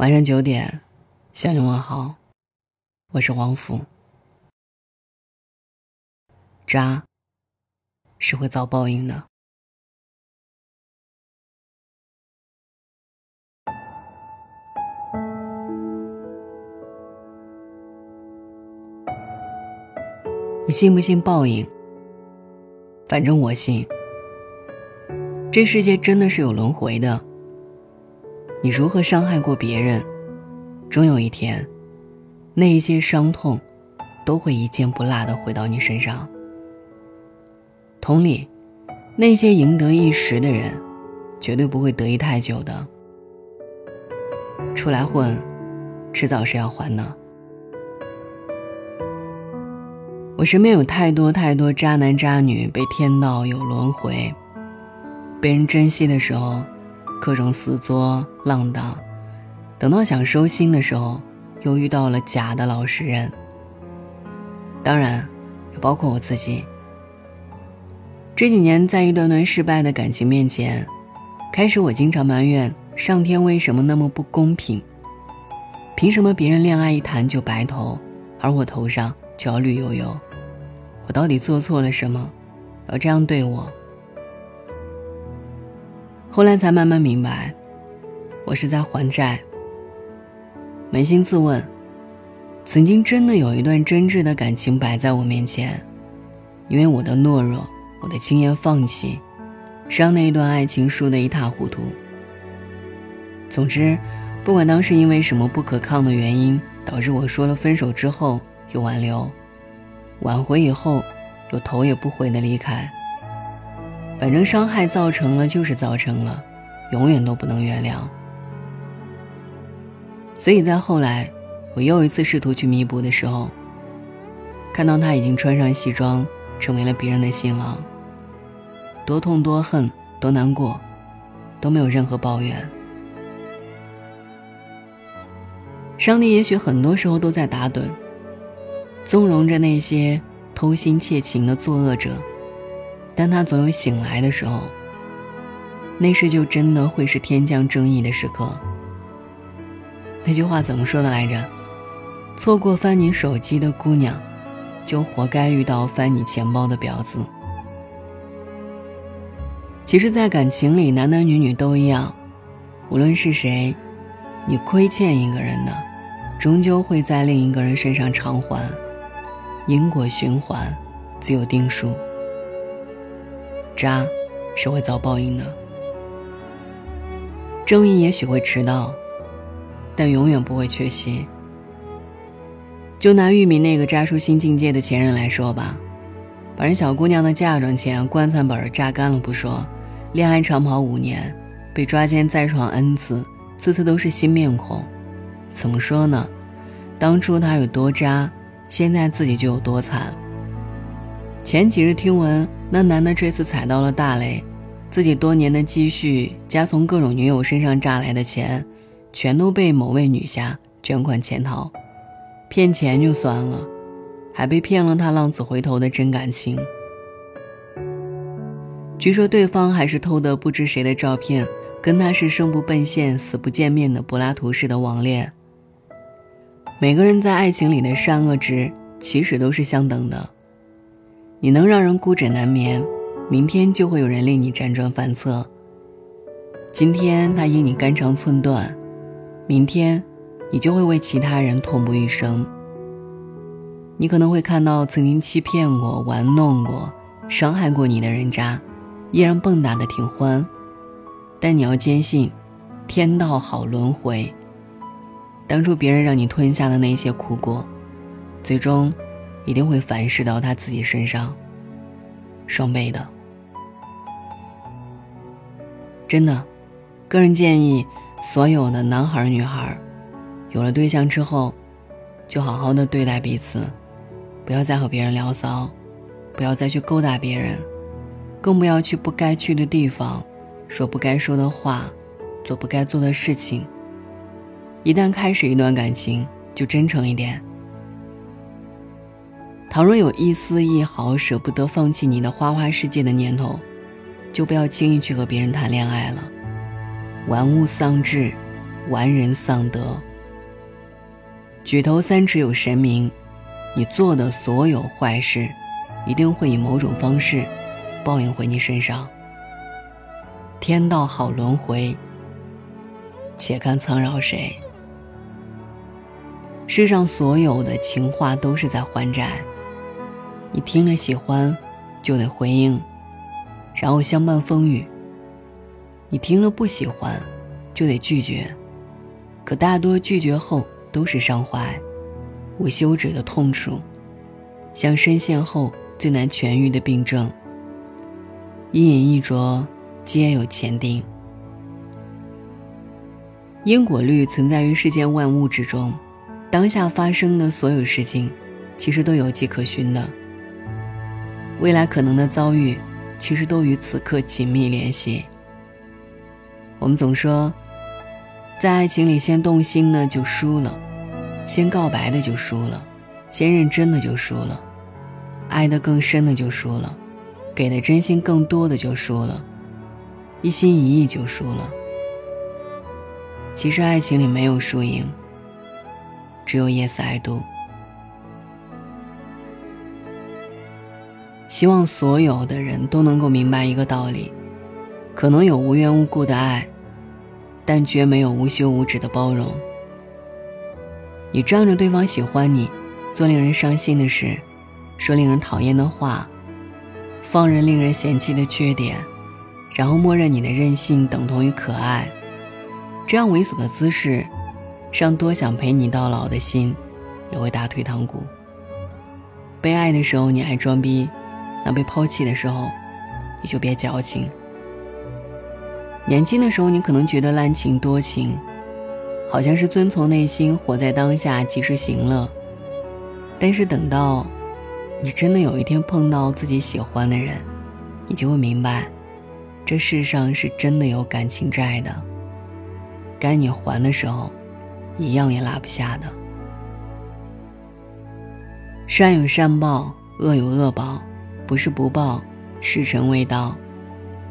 晚上九点，向你问好，我是黄福。渣是会遭报应的。你信不信报应？反正我信。这世界真的是有轮回的。你如何伤害过别人，终有一天，那一些伤痛，都会一件不落的回到你身上。同理，那些赢得一时的人，绝对不会得意太久的。出来混，迟早是要还的。我身边有太多太多渣男渣女，被天道有轮回，被人珍惜的时候。各种死作浪荡，等到想收心的时候，又遇到了假的老实人。当然，也包括我自己。这几年在一段段失败的感情面前，开始我经常埋怨上天为什么那么不公平？凭什么别人恋爱一谈就白头，而我头上就要绿油油？我到底做错了什么，要这样对我？后来才慢慢明白，我是在还债。扪心自问，曾经真的有一段真挚的感情摆在我面前，因为我的懦弱，我的轻言放弃，让那一段爱情输得一塌糊涂。总之，不管当时因为什么不可抗的原因，导致我说了分手之后又挽留，挽回以后又头也不回的离开。反正伤害造成了就是造成了，永远都不能原谅。所以在后来，我又一次试图去弥补的时候，看到他已经穿上西装，成为了别人的新郎。多痛多恨多难过，都没有任何抱怨。上帝也许很多时候都在打盹，纵容着那些偷心窃情的作恶者。但他总有醒来的时候，那时就真的会是天降正义的时刻。那句话怎么说的来着？错过翻你手机的姑娘，就活该遇到翻你钱包的婊子。其实，在感情里，男男女女都一样，无论是谁，你亏欠一个人的，终究会在另一个人身上偿还，因果循环，自有定数。渣，是会遭报应的。正义也许会迟到，但永远不会缺席。就拿玉米那个渣出新境界的前任来说吧，把人小姑娘的嫁妆钱、棺材本榨干了不说，恋爱长跑五年，被抓奸再闯 n 次，次次都是新面孔。怎么说呢？当初他有多渣，现在自己就有多惨。前几日听闻。那男的这次踩到了大雷，自己多年的积蓄加从各种女友身上榨来的钱，全都被某位女侠卷款潜逃，骗钱就算了，还被骗了他浪子回头的真感情。据说对方还是偷的不知谁的照片，跟他是生不奔现、死不见面的柏拉图式的网恋。每个人在爱情里的善恶值其实都是相等的。你能让人孤枕难眠，明天就会有人令你辗转反侧。今天他因你肝肠寸断，明天你就会为其他人痛不欲生。你可能会看到曾经欺骗过、玩弄过、伤害过你的人渣，依然蹦跶的挺欢，但你要坚信，天道好轮回。当初别人让你吞下的那些苦果，最终。一定会反噬到他自己身上，双倍的。真的，个人建议所有的男孩女孩，有了对象之后，就好好的对待彼此，不要再和别人聊骚，不要再去勾搭别人，更不要去不该去的地方，说不该说的话，做不该做的事情。一旦开始一段感情，就真诚一点。倘若有一丝一毫舍不得放弃你的花花世界的念头，就不要轻易去和别人谈恋爱了。玩物丧志，玩人丧德。举头三尺有神明，你做的所有坏事，一定会以某种方式报应回你身上。天道好轮回，且看苍饶谁。世上所有的情话都是在还债，你听了喜欢，就得回应，然后相伴风雨。你听了不喜欢，就得拒绝，可大多拒绝后都是伤怀，无休止的痛楚，像深陷后最难痊愈的病症。一饮一啄，皆有前定。因果律存在于世间万物之中，当下发生的所有事情，其实都有迹可循的。未来可能的遭遇，其实都与此刻紧密联系。我们总说，在爱情里先动心的就输了，先告白的就输了，先认真的就输了，爱得更深的就输了，给的真心更多的就输了，一心一意就输了。其实爱情里没有输赢，只有 yes I do。希望所有的人都能够明白一个道理。可能有无缘无故的爱，但绝没有无休无止的包容。你仗着对方喜欢你，做令人伤心的事，说令人讨厌的话，放任令人嫌弃的缺点，然后默认你的任性等同于可爱。这样猥琐的姿势，让多想陪你到老的心也会打退堂鼓。被爱的时候你爱装逼，那被抛弃的时候，你就别矫情。年轻的时候，你可能觉得滥情多情，好像是遵从内心，活在当下，及时行乐。但是等到，你真的有一天碰到自己喜欢的人，你就会明白，这世上是真的有感情债的。该你还的时候，一样也拉不下的。善有善报，恶有恶报，不是不报，时辰未到。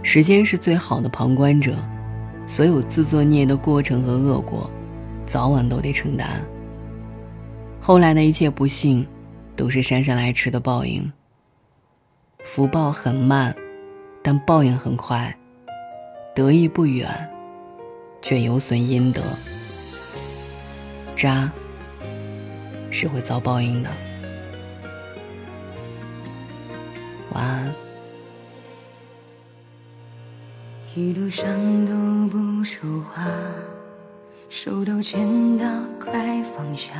时间是最好的旁观者，所有自作孽的过程和恶果，早晚都得承担。后来的一切不幸，都是姗姗来迟的报应。福报很慢，但报应很快；得意不远，却有损阴德。渣是会遭报应的。晚安。一路上都不说话，手都牵到快放下。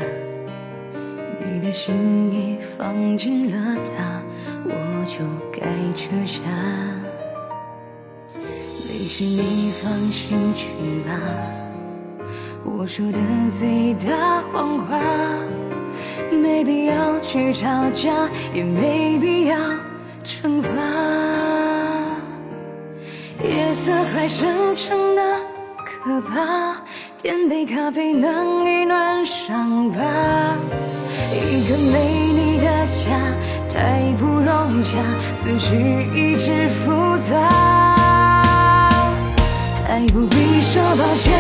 你的心意放进了他，我就该撤下。没事你放心去吧，我说的最大谎话，没必要去吵架，也没必要惩罚。夜色还深沉的可怕，点杯咖啡暖一暖伤疤。一个没你的家太不融洽，思绪一直复杂。还不必说抱歉，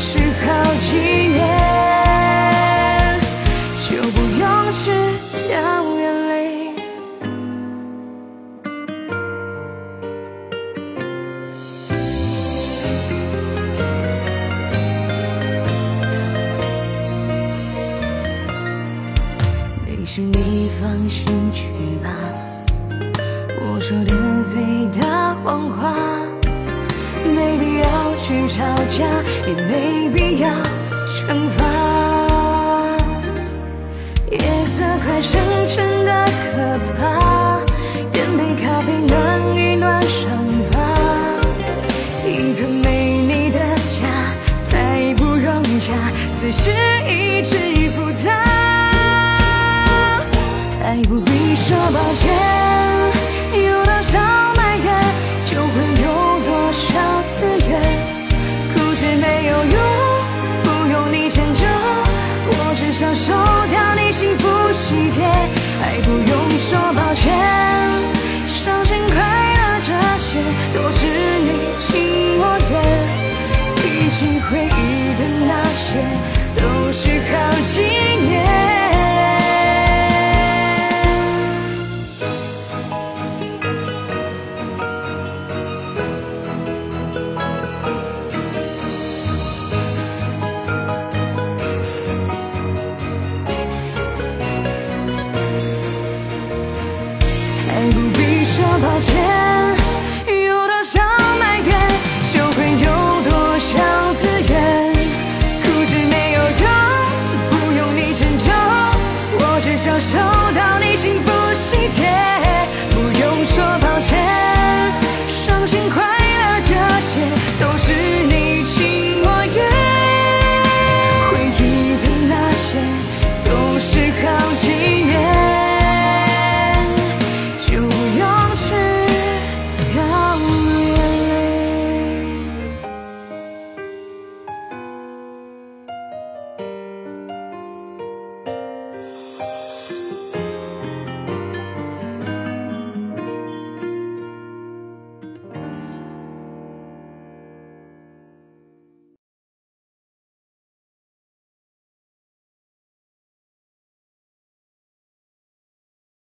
是好几年，就不用去掉。眼泪。没事你放心去吧，我说的最大谎话，吵架也没必要惩罚。夜色快深沉的可怕点杯咖啡暖一暖伤疤。一个没你的家太不融洽此时已直复杂爱不必说抱歉有多少还不用说抱歉，伤心快乐这些，都是你。